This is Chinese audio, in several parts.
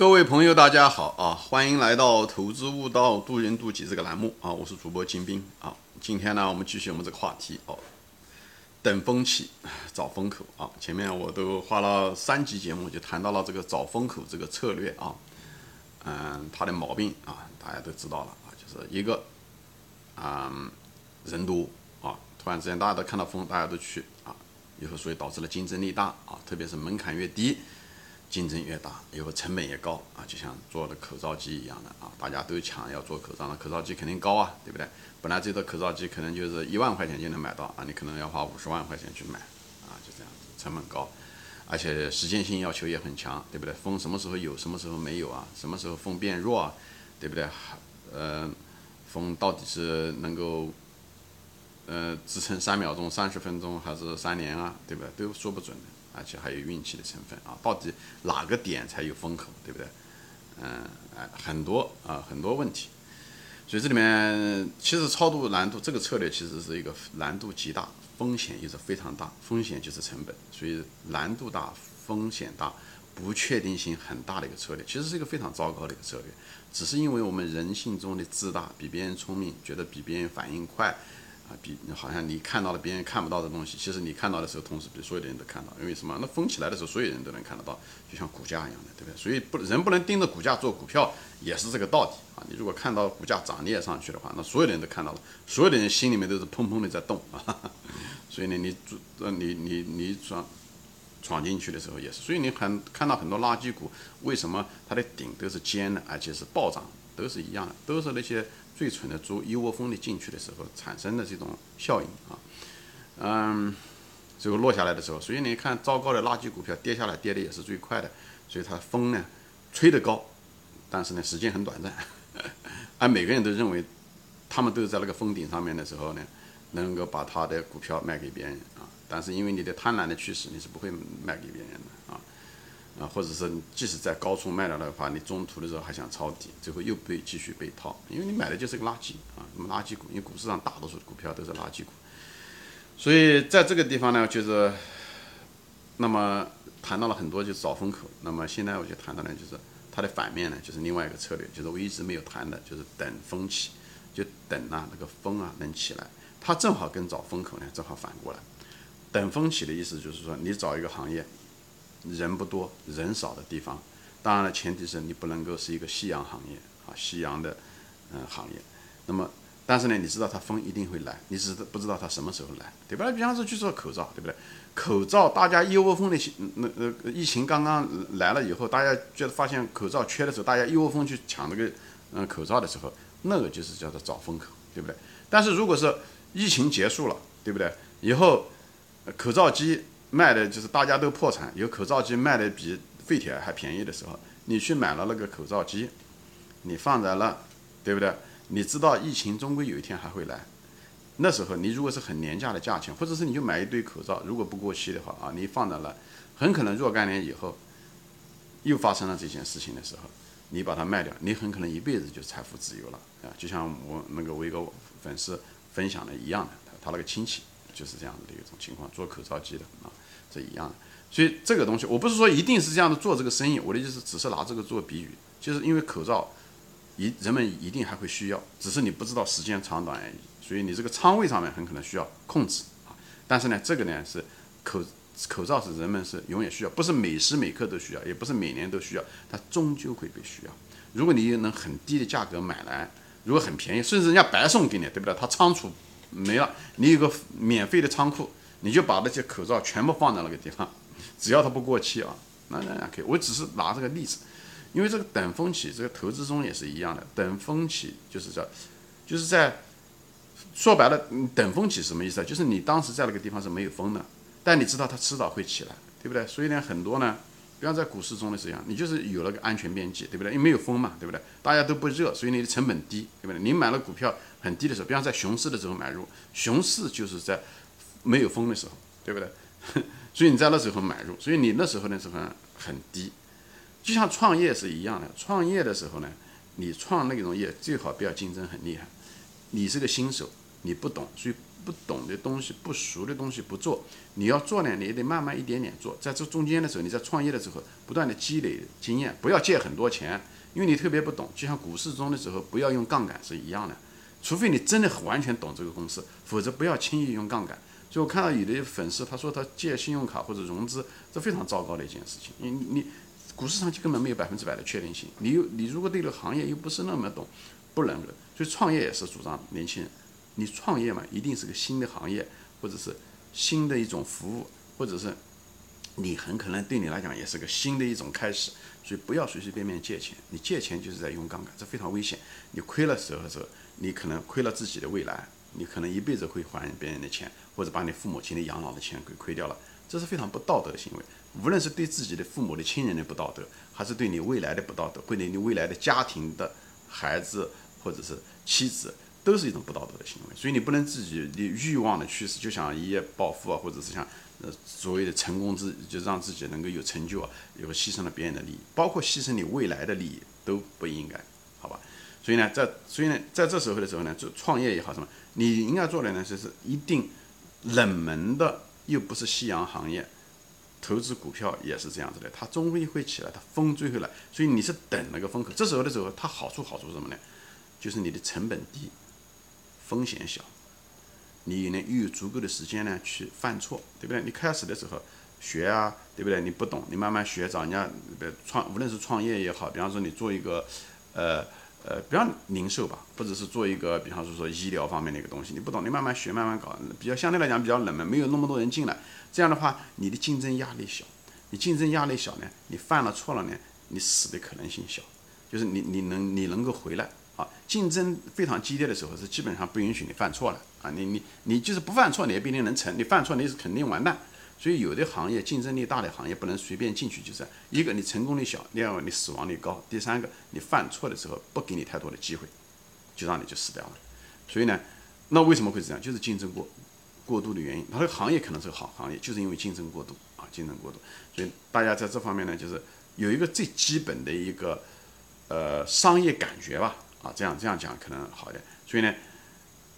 各位朋友，大家好啊！欢迎来到《投资悟道，渡人渡己》这个栏目啊！我是主播金兵啊！今天呢，我们继续我们这个话题哦，等风起，找风口啊！前面我都花了三集节目，就谈到了这个找风口这个策略啊，嗯，它的毛病啊，大家都知道了啊，就是一个，嗯，人多啊，突然之间大家都看到风，大家都去啊，以后所以导致了竞争力大啊，特别是门槛越低。竞争越大，以后成本也高啊，就像做的口罩机一样的啊，大家都抢要做口罩，那口罩机肯定高啊，对不对？本来这个口罩机可能就是一万块钱就能买到啊，你可能要花五十万块钱去买啊，就这样子，成本高，而且时间性要求也很强，对不对？风什么时候有，什么时候没有啊？什么时候风变弱啊？对不对？呃，风到底是能够呃支撑三秒钟、三十分钟，还是三年啊？对不对？都说不准的。而且还有运气的成分啊，到底哪个点才有风口，对不对？嗯，哎，很多啊，很多问题。所以这里面其实超度难度这个策略其实是一个难度极大，风险又是非常大，风险就是成本，所以难度大，风险大，不确定性很大的一个策略，其实是一个非常糟糕的一个策略。只是因为我们人性中的自大，比别人聪明，觉得比别人反应快。啊，比好像你看到了别人看不到的东西，其实你看到的时候，同时比所有的人都看到。因为什么？那风起来的时候，所有人都能看得到，就像股价一样的，对不对？所以不人不能盯着股价做股票，也是这个道理啊。你如果看到股价涨你也上去的话，那所有的人都看到了，所有的人心里面都是砰砰的在动啊。所以呢，你呃你你你闯闯进去的时候也是。所以你很看到很多垃圾股，为什么它的顶都是尖的，而且是暴涨，都是一样的，都是那些。最蠢的猪一窝蜂的进去的时候产生的这种效应啊，嗯，最后落下来的时候，所以你看糟糕的垃圾股票跌下来跌的也是最快的，所以它风呢吹得高，但是呢时间很短暂，而 每个人都认为他们都是在那个峰顶上面的时候呢，能够把他的股票卖给别人啊，但是因为你的贪婪的驱使，你是不会卖给别人的啊。或者是即使在高处卖了的话，你中途的时候还想抄底，最后又被继续被套，因为你买的就是个垃圾啊，什么垃圾股？因为股市上大多数股票都是垃圾股，所以在这个地方呢，就是那么谈到了很多，就是找风口。那么现在我就谈到呢，就是它的反面呢，就是另外一个策略，就是我一直没有谈的，就是等风起，就等啊那个风啊能起来，它正好跟找风口呢正好反过来。等风起的意思就是说，你找一个行业。人不多，人少的地方，当然了，前提是你不能够是一个夕阳行业啊，夕阳的嗯行业。那么，但是呢，你知道它风一定会来，你只是不知道它什么时候来，对吧？比方说去做口罩，对不对？口罩大家一窝蜂的，那那疫情刚刚来了以后，大家觉得发现口罩缺的时候，大家一窝蜂去抢那个嗯口罩的时候，那个就是叫做找风口，对不对？但是如果是疫情结束了，对不对？以后口罩机。卖的就是大家都破产，有口罩机卖的比废铁还便宜的时候，你去买了那个口罩机，你放在那，对不对？你知道疫情终归有一天还会来，那时候你如果是很廉价的价钱，或者是你就买一堆口罩，如果不过期的话啊，你放在那，很可能若干年以后又发生了这件事情的时候，你把它卖掉，你很可能一辈子就财富自由了啊！就像我那个我一个粉丝分享的一样的，他那个亲戚。就是这样子的一种情况，做口罩机的啊，这一样的。所以这个东西，我不是说一定是这样的做这个生意，我的意思只是拿这个做比喻，就是因为口罩一人们一定还会需要，只是你不知道时间长短而已。所以你这个仓位上面很可能需要控制啊。但是呢，这个呢是口口罩是人们是永远需要，不是每时每刻都需要，也不是每年都需要，它终究会被需要。如果你能很低的价格买来，如果很便宜，甚至人家白送给你，对不对？他仓储。没了，你有个免费的仓库，你就把那些口罩全部放在那个地方，只要它不过期啊，那那那可以。我只是拿这个例子，因为这个等风起，这个投资中也是一样的。等风起就是叫，就是在说白了，等风起什么意思啊？就是你当时在那个地方是没有风的，但你知道它迟早会起来，对不对？所以呢，很多呢。比方在股市中的这样，你就是有了个安全边际，对不对？因为没有风嘛，对不对？大家都不热，所以你的成本低，对不对？你买了股票很低的时候，比方在熊市的时候买入，熊市就是在没有风的时候，对不对？所以你在那时候买入，所以你那时候的时候很低，就像创业是一样的。创业的时候呢，你创那种业最好不要竞争很厉害，你是个新手，你不懂，所以不懂的东西、不熟的东西不做。你要做呢，你也得慢慢一点点做。在这中间的时候，你在创业的时候，不断的积累经验，不要借很多钱，因为你特别不懂。就像股市中的时候，不要用杠杆是一样的。除非你真的完全懂这个公司，否则不要轻易用杠杆。就我看到有的粉丝他说他借信用卡或者融资，这非常糟糕的一件事情。你你股市上就根本没有百分之百的确定性。你又你如果对这个行业又不是那么懂，不能的。所以创业也是主张年轻人，你创业嘛，一定是个新的行业，或者是新的一种服务，或者是你很可能对你来讲也是个新的一种开始。所以不要随随便便借钱，你借钱就是在用杠杆，这非常危险。你亏了时候时候，你可能亏了自己的未来。你可能一辈子会还别人的钱，或者把你父母亲的养老的钱给亏掉了，这是非常不道德的行为。无论是对自己的父母的亲人的不道德，还是对你未来的不道德，对你未来的家庭的孩子或者是妻子，都是一种不道德的行为。所以你不能自己的欲望的驱使，就想一夜暴富啊，或者是像呃所谓的成功之，就让自己能够有成就啊，有牺牲了别人的利益，包括牺牲你未来的利益都不应该，好吧？所以呢，在所以呢，在这时候的时候呢，做创业也好什么，你应该做的呢，就是一定冷门的，又不是夕阳行业，投资股票也是这样子的，它终归会起来，它风最后来，所以你是等那个风口。这时候的时候，它好处好处是什么呢？就是你的成本低，风险小，你呢又有足够的时间呢去犯错，对不对？你开始的时候学啊，对不对？你不懂，你慢慢学，找人家创，无论是创业也好，比方说你做一个，呃。呃，比方零售吧，或者是做一个，比方说说医疗方面的一个东西，你不懂，你慢慢学，慢慢搞，比较相对来讲比较冷门，没有那么多人进来，这样的话，你的竞争压力小，你竞争压力小呢，你犯了错了呢，你死的可能性小，就是你你能你能够回来啊，竞争非常激烈的时候是基本上不允许你犯错了啊，你你你就是不犯错，你也不一定能成，你犯错你是肯定完蛋。所以有的行业竞争力大的行业不能随便进去，就是一个你成功率小，第二个你死亡率高，第三个你犯错的时候不给你太多的机会，就让你就死掉了。所以呢，那为什么会这样？就是竞争过过度的原因。它的行业可能是个好行业，就是因为竞争过度啊，竞争过度。所以大家在这方面呢，就是有一个最基本的一个呃商业感觉吧，啊，这样这样讲可能好一点。所以呢，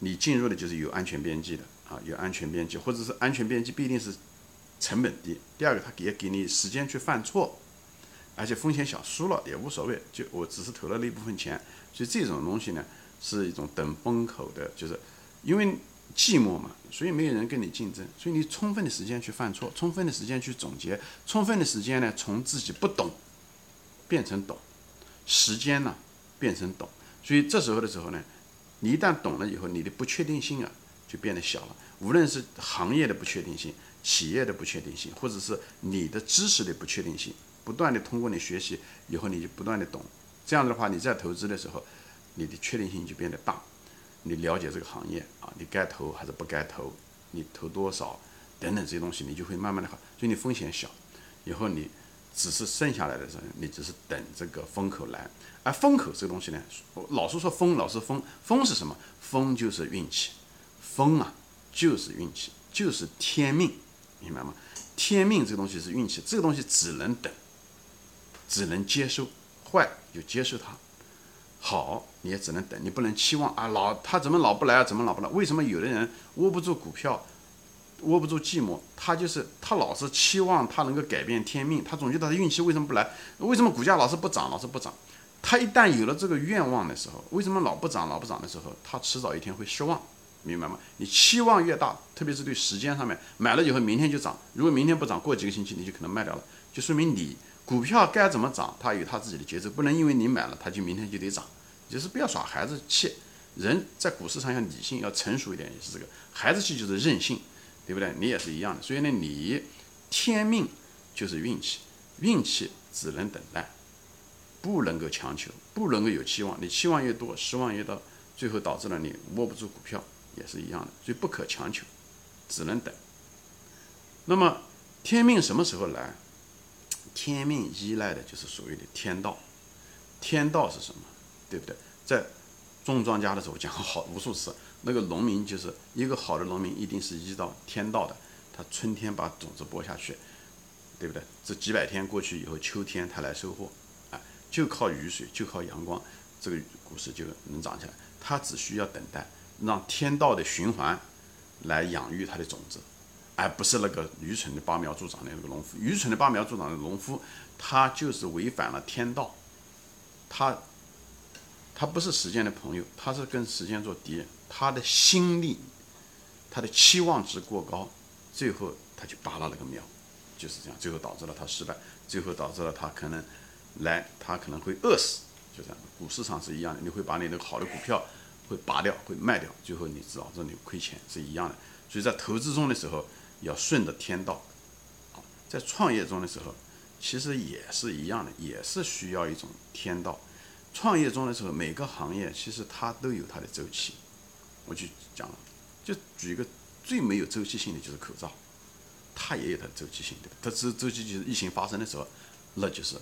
你进入的就是有安全边际的啊，有安全边际，或者是安全边际不一定是。成本低，第二个，他也给你时间去犯错，而且风险小，输了也无所谓，就我只是投了那部分钱，所以这种东西呢，是一种等风口的，就是因为寂寞嘛，所以没有人跟你竞争，所以你充分的时间去犯错，充分的时间去总结，充分的时间呢，从自己不懂变成懂，时间呢变成懂，所以这时候的时候呢，你一旦懂了以后，你的不确定性啊就变得小了，无论是行业的不确定性。企业的不确定性，或者是你的知识的不确定性，不断的通过你学习以后，你就不断的懂，这样的话，你在投资的时候，你的确定性就变得大，你了解这个行业啊，你该投还是不该投，你投多少等等这些东西，你就会慢慢的好，所以你风险小，以后你只是剩下来的时候，你只是等这个风口来，而风口这个东西呢，老是说风，老是风，风是什么？风就是运气，风啊就是运气，就是天命。明白吗？天命这个东西是运气，这个东西只能等，只能接受，坏就接受它，好你也只能等，你不能期望啊老他怎么老不来啊？怎么老不来？为什么有的人握不住股票，握不住寂寞？他就是他老是期望他能够改变天命，他总觉得他运气为什么不来？为什么股价老是不涨，老是不涨？他一旦有了这个愿望的时候，为什么老不涨，老不涨的时候，他迟早一天会失望。明白吗？你期望越大，特别是对时间上面，买了以后明天就涨，如果明天不涨，过几个星期你就可能卖掉了，就说明你股票该怎么涨，它有它自己的节奏，不能因为你买了它就明天就得涨，就是不要耍孩子气。人在股市上要理性，要成熟一点，也是这个孩子气就是任性，对不对？你也是一样的。所以呢，你天命就是运气，运气只能等待，不能够强求，不能够有期望。你期望越多，失望越大，最后导致了你握不住股票。也是一样的，所以不可强求，只能等。那么天命什么时候来？天命依赖的就是所谓的天道。天道是什么？对不对？在种庄稼的时候讲过好无数次，那个农民就是一个好的农民，一定是依照天道的。他春天把种子播下去，对不对？这几百天过去以后，秋天他来收获，啊，就靠雨水，就靠阳光，这个股市就能涨起来。他只需要等待。让天道的循环来养育他的种子，而不是那个愚蠢的拔苗助长的那个农夫。愚蠢的拔苗助长的农夫，他就是违反了天道，他他不是时间的朋友，他是跟时间做敌人。他的心力，他的期望值过高，最后他就拔了那个苗，就是这样，最后导致了他失败，最后导致了他可能来，他可能会饿死，就这样。股市上是一样的，你会把你那个好的股票。会拔掉，会卖掉，最后你知道这里亏钱是一样的。所以在投资中的时候要顺着天道，在创业中的时候其实也是一样的，也是需要一种天道。创业中的时候，每个行业其实它都有它的周期。我就讲了，就举一个最没有周期性的就是口罩，它也有它的周期性，对吧？它周周期就是疫情发生的时候，那就是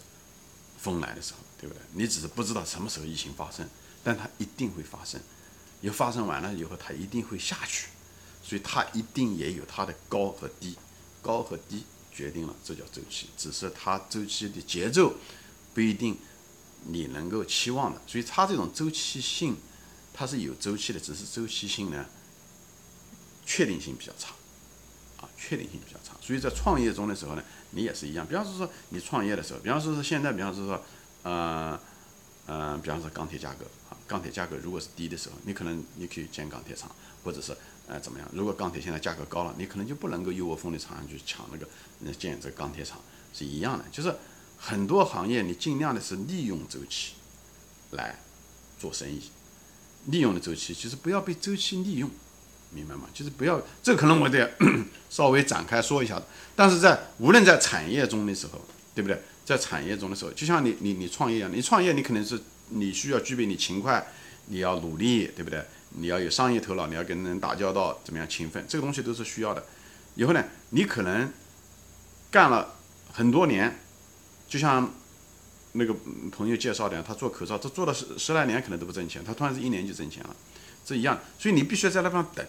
风来的时候，对不对？你只是不知道什么时候疫情发生。但它一定会发生，又发生完了以后，它一定会下去，所以它一定也有它的高和低，高和低决定了这叫周期，只是它周期的节奏不一定你能够期望的，所以它这种周期性它是有周期的，只是周期性呢确定性比较差，啊，确定性比较差，所以在创业中的时候呢，你也是一样，比方说说你创业的时候，比方说是现在，比方说说，呃。嗯，比方说钢铁价格啊，钢铁价格如果是低的时候，你可能你可以建钢铁厂，或者是呃怎么样？如果钢铁现在价格高了，你可能就不能够一窝蜂的厂上去抢那个建这个钢铁厂，是一样的。就是很多行业你尽量的是利用周期来做生意，利用的周期其实不要被周期利用，明白吗？就是不要，这可能我得 稍微展开说一下。但是在无论在产业中的时候，对不对？在产业中的时候，就像你你你创业一样，你创业你肯定是你需要具备你勤快，你要努力，对不对？你要有商业头脑，你要跟人打交道，怎么样勤奋？这个东西都是需要的。以后呢，你可能干了很多年，就像那个朋友介绍的，他做口罩，他做了十十来年可能都不挣钱，他突然是一年就挣钱了，这一样。所以你必须要在那方等，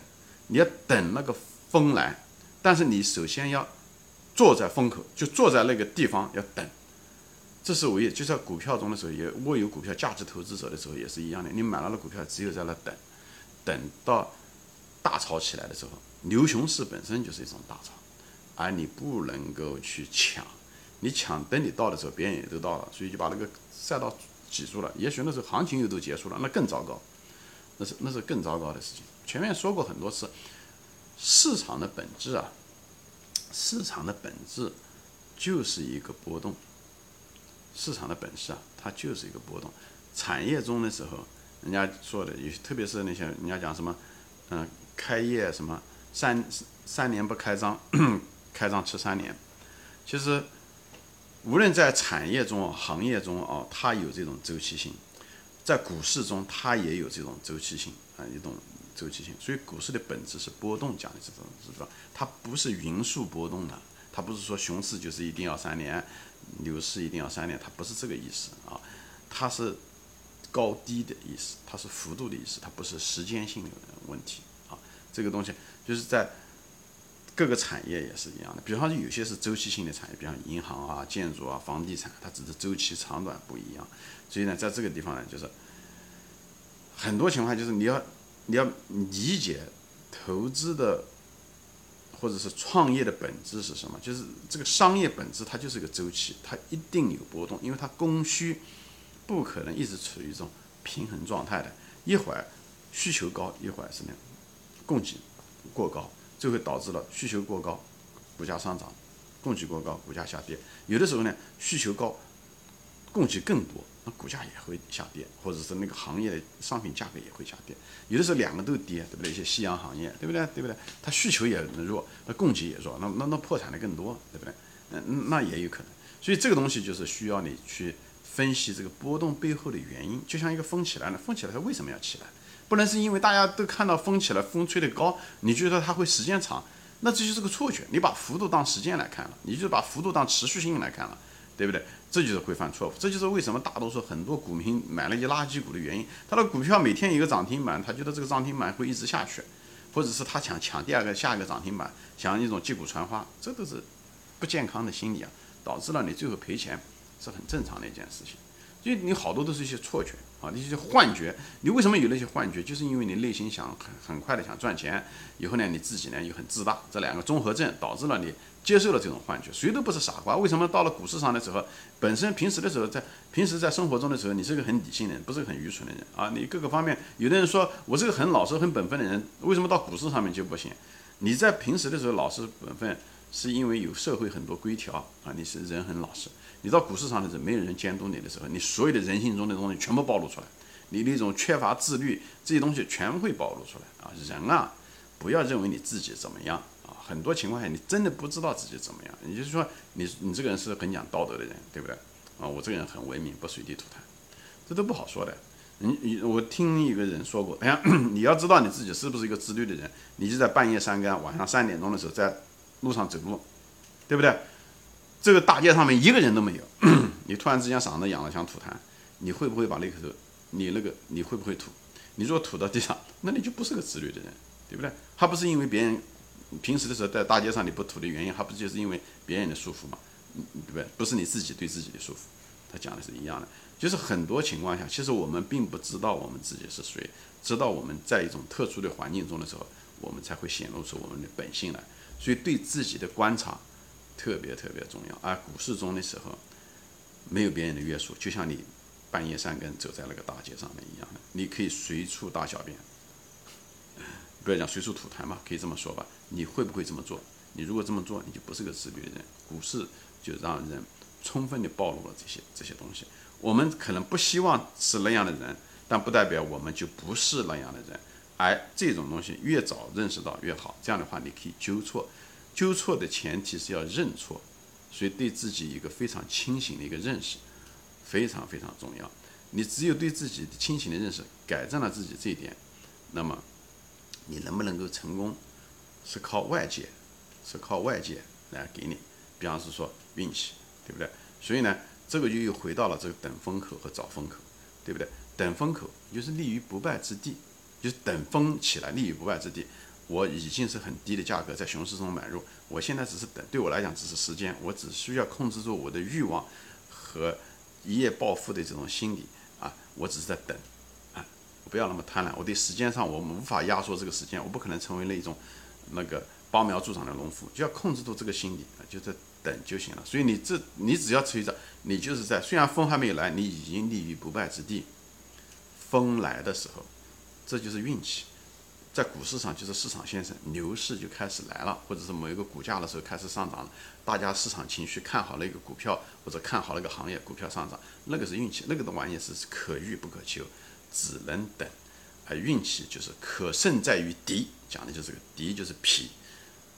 你要等那个风来，但是你首先要坐在风口，就坐在那个地方要等。这是唯一，就在股票中的时候，也握有股票价值投资者的时候也是一样的。你买了的股票，只有在那等，等到大潮起来的时候，牛熊市本身就是一种大潮，而你不能够去抢，你抢等你到的时候，别人也都到了，所以就把那个赛道挤住了。也许那时候行情又都结束了，那更糟糕，那是那是更糟糕的事情。前面说过很多次，市场的本质啊，市场的本质就是一个波动。市场的本事啊，它就是一个波动。产业中的时候，人家说的，有特别是那些人家讲什么，嗯，开业什么三三年不开张，开张吃三年。其实，无论在产业中、行业中啊，它有这种周期性；在股市中，它也有这种周期性啊，一种周期性。所以，股市的本质是波动，讲的是这种，是吧？它不是匀速波动的，它不是说熊市就是一定要三年。牛市一定要三年，它不是这个意思啊，它是高低的意思，它是幅度的意思，它不是时间性的问题啊。这个东西就是在各个产业也是一样的，比方说有些是周期性的产业，比方银行啊、建筑啊、房地产，它只是周期长短不一样。所以呢，在这个地方呢，就是很多情况就是你要你要理解投资的。或者是创业的本质是什么？就是这个商业本质，它就是个周期，它一定有波动，因为它供需不可能一直处于一种平衡状态的。一会儿需求高，一会儿是那供给过高，就会导致了需求过高，股价上涨；供给过高，股价下跌。有的时候呢，需求高，供给更多。那股价也会下跌，或者是那个行业的商品价格也会下跌。有的时候两个都跌，对不对？一些夕阳行业，对不对？对不对？它需求也弱，那供给也弱，那那那破产的更多，对不对？嗯，那也有可能。所以这个东西就是需要你去分析这个波动背后的原因。就像一个风起来了，风起来它为什么要起来？不能是因为大家都看到风起来，风吹得高，你觉得它会时间长？那这就是个错觉。你把幅度当时间来看了，你就把幅度当持续性来看了。对不对？这就是会犯错误，这就是为什么大多数很多股民买了一些垃圾股的原因。他的股票每天一个涨停板，他觉得这个涨停板会一直下去，或者是他想抢第二个、下一个涨停板，想一种击鼓传花，这都是不健康的心理啊，导致了你最后赔钱是很正常的一件事情。就你好多都是一些错觉啊，那些幻觉。你为什么有那些幻觉？就是因为你内心想很很快的想赚钱，以后呢你自己呢又很自大，这两个综合症导致了你接受了这种幻觉。谁都不是傻瓜，为什么到了股市上的时候，本身平时的时候在平时在生活中的时候，你是个很理性的人，不是很愚蠢的人啊？你各个方面，有的人说我是个很老实、很本分的人，为什么到股市上面就不行？你在平时的时候老实本分。是因为有社会很多规条啊，你是人很老实。你到股市上的时候，没有人监督你的时候，你所有的人性中的东西全部暴露出来，你那种缺乏自律这些东西全会暴露出来啊！人啊，不要认为你自己怎么样啊，很多情况下你真的不知道自己怎么样。也就是说，你你这个人是很讲道德的人，对不对？啊，我这个人很文明，不随地吐痰，这都不好说的。你你我听一个人说过，哎呀，你要知道你自己是不是一个自律的人，你就在半夜三更、晚上三点钟的时候在。路上走路，对不对？这个大街上面一个人都没有，你突然之间嗓子痒了想吐痰，你会不会把那个，你那个你会不会吐？你如果吐到地上，那你就不是个自律的人，对不对？还不是因为别人平时的时候在大街上你不吐的原因，还不就是因为别人的束缚嘛？对不对？不是你自己对自己的束缚。他讲的是一样的，就是很多情况下，其实我们并不知道我们自己是谁，直到我们在一种特殊的环境中的时候，我们才会显露出我们的本性来。所以对自己的观察特别特别重要。而股市中的时候，没有别人的约束，就像你半夜三更走在那个大街上面一样的，你可以随处大小便，不要讲随处吐痰嘛，可以这么说吧？你会不会这么做？你如果这么做，你就不是个自律的人。股市就让人充分的暴露了这些这些东西。我们可能不希望是那样的人，但不代表我们就不是那样的人。而这种东西越早认识到越好，这样的话你可以纠错，纠错的前提是要认错，所以对自己一个非常清醒的一个认识，非常非常重要。你只有对自己的清醒的认识，改正了自己这一点，那么你能不能够成功，是靠外界，是靠外界来给你，比方是说运气，对不对？所以呢，这个就又回到了这个等风口和找风口，对不对？等风口就是立于不败之地。就是等风起来，立于不败之地。我已经是很低的价格在熊市中买入，我现在只是等，对我来讲只是时间，我只需要控制住我的欲望和一夜暴富的这种心理啊，我只是在等啊，不要那么贪婪。我对时间上我们无法压缩这个时间，我不可能成为那种那个拔苗助长的农夫，就要控制住这个心理啊，就在等就行了。所以你这你只要随着，你就是在虽然风还没有来，你已经立于不败之地，风来的时候。这就是运气，在股市上就是市场先生，牛市就开始来了，或者是某一个股价的时候开始上涨了，大家市场情绪看好了一个股票或者看好了一个行业，股票上涨，那个是运气，那个的玩意是可遇不可求，只能等。而运气就是可胜在于敌，讲的就是个敌就是脾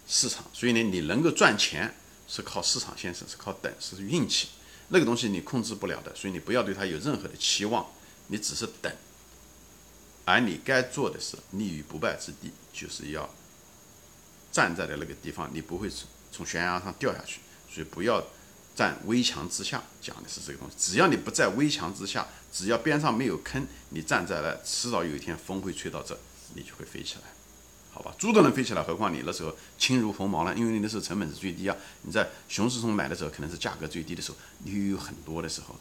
市场，所以呢，你能够赚钱是靠市场先生，是靠等，是运气，那个东西你控制不了的，所以你不要对它有任何的期望，你只是等。而你该做的是立于不败之地，就是要站在的那个地方，你不会从从悬崖上掉下去。所以不要站危墙之下，讲的是这个东西。只要你不在危墙之下，只要边上没有坑，你站在了，迟早有一天风会吹到这，你就会飞起来，好吧？猪都能飞起来，何况你那时候轻如鸿毛呢？因为你那时候成本是最低啊。你在熊市中买的时候，可能是价格最低的时候，你有很多的时候。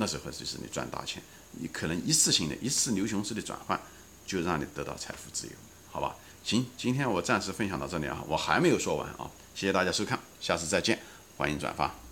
那时候就是你赚大钱，你可能一次性的一次牛熊市的转换，就让你得到财富自由，好吧？行，今天我暂时分享到这里啊，我还没有说完啊，谢谢大家收看，下次再见，欢迎转发。